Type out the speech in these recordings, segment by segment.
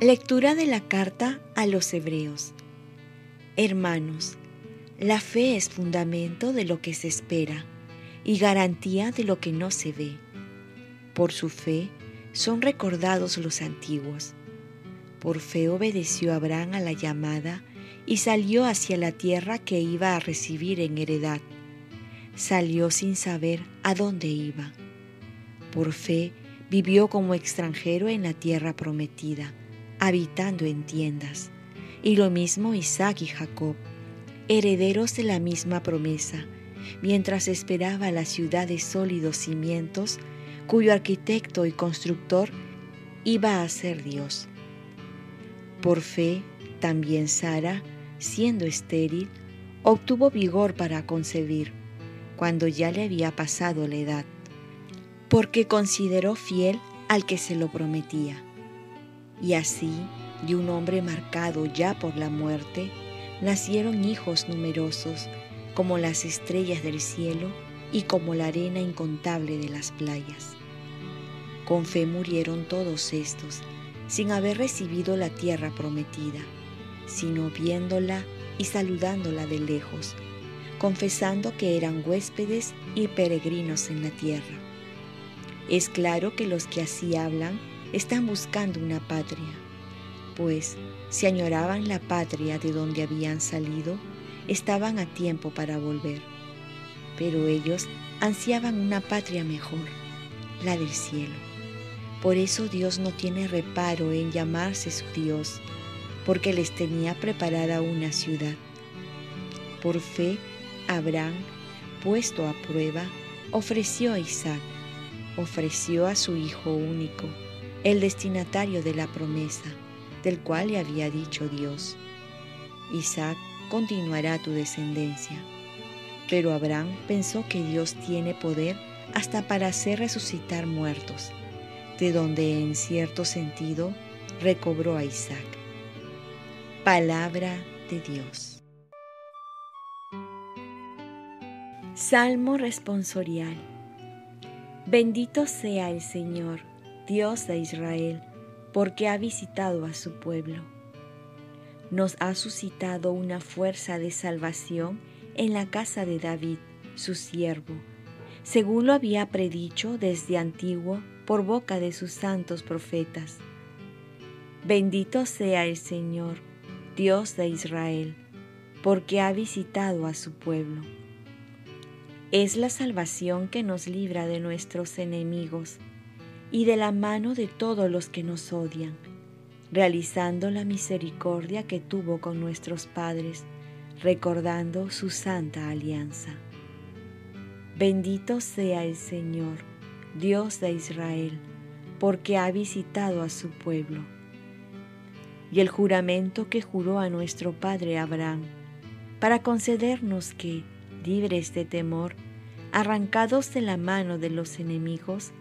Lectura de la carta a los Hebreos. Hermanos, la fe es fundamento de lo que se espera y garantía de lo que no se ve. Por su fe son recordados los antiguos. Por fe obedeció Abraham a la llamada y salió hacia la tierra que iba a recibir en heredad. Salió sin saber a dónde iba. Por fe vivió como extranjero en la tierra prometida habitando en tiendas. Y lo mismo Isaac y Jacob, herederos de la misma promesa, mientras esperaba la ciudad de sólidos cimientos, cuyo arquitecto y constructor iba a ser Dios. Por fe, también Sara, siendo estéril, obtuvo vigor para concebir, cuando ya le había pasado la edad, porque consideró fiel al que se lo prometía. Y así, de un hombre marcado ya por la muerte, nacieron hijos numerosos, como las estrellas del cielo y como la arena incontable de las playas. Con fe murieron todos estos, sin haber recibido la tierra prometida, sino viéndola y saludándola de lejos, confesando que eran huéspedes y peregrinos en la tierra. Es claro que los que así hablan están buscando una patria, pues si añoraban la patria de donde habían salido, estaban a tiempo para volver. Pero ellos ansiaban una patria mejor, la del cielo. Por eso Dios no tiene reparo en llamarse su Dios, porque les tenía preparada una ciudad. Por fe, Abraham, puesto a prueba, ofreció a Isaac, ofreció a su hijo único el destinatario de la promesa, del cual le había dicho Dios, Isaac continuará tu descendencia. Pero Abraham pensó que Dios tiene poder hasta para hacer resucitar muertos, de donde en cierto sentido recobró a Isaac. Palabra de Dios. Salmo responsorial. Bendito sea el Señor Dios de Israel, porque ha visitado a su pueblo. Nos ha suscitado una fuerza de salvación en la casa de David, su siervo, según lo había predicho desde antiguo por boca de sus santos profetas. Bendito sea el Señor, Dios de Israel, porque ha visitado a su pueblo. Es la salvación que nos libra de nuestros enemigos y de la mano de todos los que nos odian, realizando la misericordia que tuvo con nuestros padres, recordando su santa alianza. Bendito sea el Señor, Dios de Israel, porque ha visitado a su pueblo. Y el juramento que juró a nuestro padre Abraham, para concedernos que, libres de temor, arrancados de la mano de los enemigos,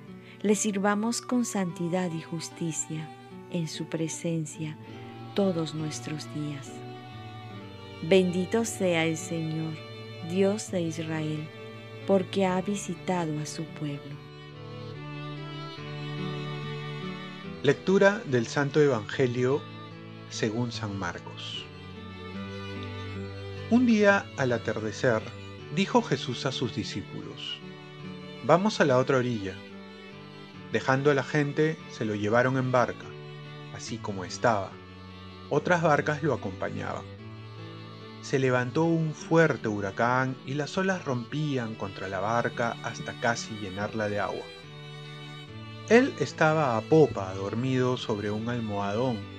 le sirvamos con santidad y justicia en su presencia todos nuestros días. Bendito sea el Señor, Dios de Israel, porque ha visitado a su pueblo. Lectura del Santo Evangelio según San Marcos. Un día al atardecer, dijo Jesús a sus discípulos, Vamos a la otra orilla. Dejando a la gente, se lo llevaron en barca, así como estaba. Otras barcas lo acompañaban. Se levantó un fuerte huracán y las olas rompían contra la barca hasta casi llenarla de agua. Él estaba a popa, dormido sobre un almohadón.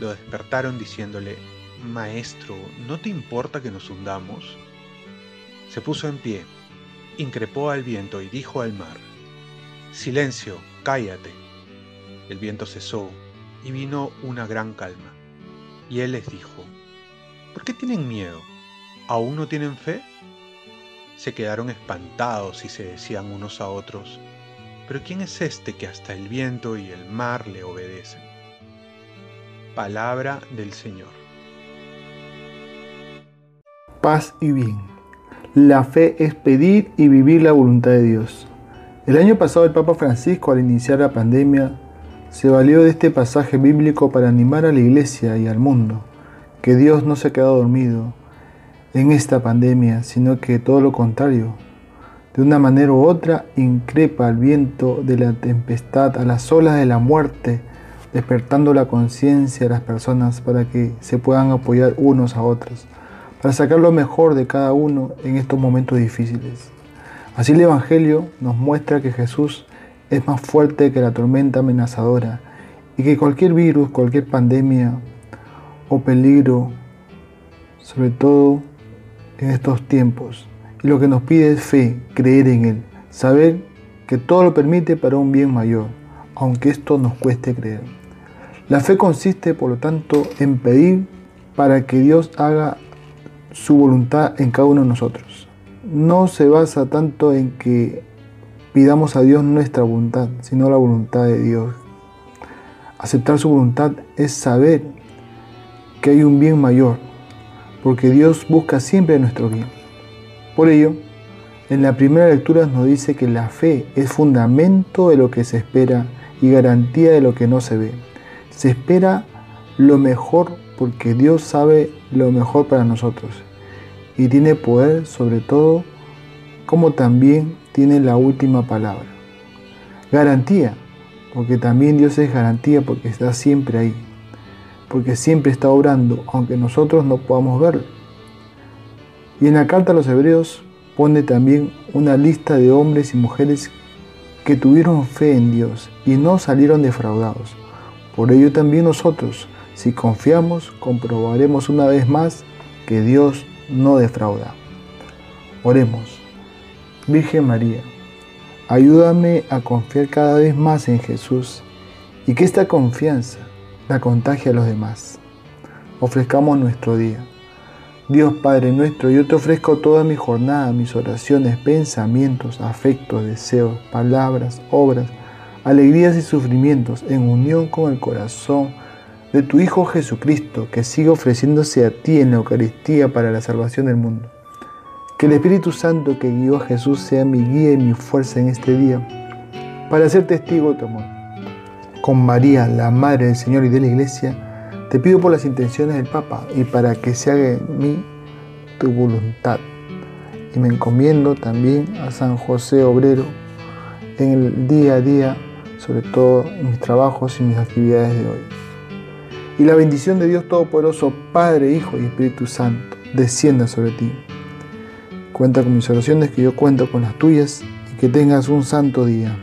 Lo despertaron diciéndole, Maestro, ¿no te importa que nos hundamos? Se puso en pie, increpó al viento y dijo al mar, Silencio, cállate. El viento cesó y vino una gran calma. Y él les dijo, ¿por qué tienen miedo? ¿Aún no tienen fe? Se quedaron espantados y se decían unos a otros, pero ¿quién es este que hasta el viento y el mar le obedecen? Palabra del Señor. paz y bien. La fe es pedir y vivir la voluntad de Dios. El año pasado el Papa Francisco al iniciar la pandemia se valió de este pasaje bíblico para animar a la iglesia y al mundo, que Dios no se ha quedado dormido en esta pandemia, sino que todo lo contrario, de una manera u otra increpa al viento de la tempestad, a las olas de la muerte, despertando la conciencia de las personas para que se puedan apoyar unos a otros para sacar lo mejor de cada uno en estos momentos difíciles. Así el Evangelio nos muestra que Jesús es más fuerte que la tormenta amenazadora y que cualquier virus, cualquier pandemia o peligro, sobre todo en estos tiempos. Y lo que nos pide es fe, creer en Él, saber que todo lo permite para un bien mayor, aunque esto nos cueste creer. La fe consiste, por lo tanto, en pedir para que Dios haga su voluntad en cada uno de nosotros. No se basa tanto en que pidamos a Dios nuestra voluntad, sino la voluntad de Dios. Aceptar su voluntad es saber que hay un bien mayor, porque Dios busca siempre nuestro bien. Por ello, en la primera lectura nos dice que la fe es fundamento de lo que se espera y garantía de lo que no se ve. Se espera lo mejor porque Dios sabe lo mejor para nosotros y tiene poder sobre todo como también tiene la última palabra. Garantía, porque también Dios es garantía porque está siempre ahí, porque siempre está obrando aunque nosotros no podamos verlo. Y en la carta a los hebreos pone también una lista de hombres y mujeres que tuvieron fe en Dios y no salieron defraudados. Por ello también nosotros, si confiamos, comprobaremos una vez más que Dios no defrauda. Oremos. Virgen María, ayúdame a confiar cada vez más en Jesús y que esta confianza la contagie a los demás. Ofrezcamos nuestro día. Dios Padre nuestro, yo te ofrezco toda mi jornada, mis oraciones, pensamientos, afectos, deseos, palabras, obras, alegrías y sufrimientos en unión con el corazón de tu Hijo Jesucristo, que sigue ofreciéndose a ti en la Eucaristía para la salvación del mundo. Que el Espíritu Santo que guió a Jesús sea mi guía y mi fuerza en este día, para ser testigo de tu amor. Con María, la Madre del Señor y de la Iglesia, te pido por las intenciones del Papa y para que se haga en mí tu voluntad. Y me encomiendo también a San José Obrero en el día a día, sobre todo en mis trabajos y mis actividades de hoy. Y la bendición de Dios Todopoderoso, Padre, Hijo y Espíritu Santo, descienda sobre ti. Cuenta con mis oraciones, que yo cuento con las tuyas y que tengas un santo día.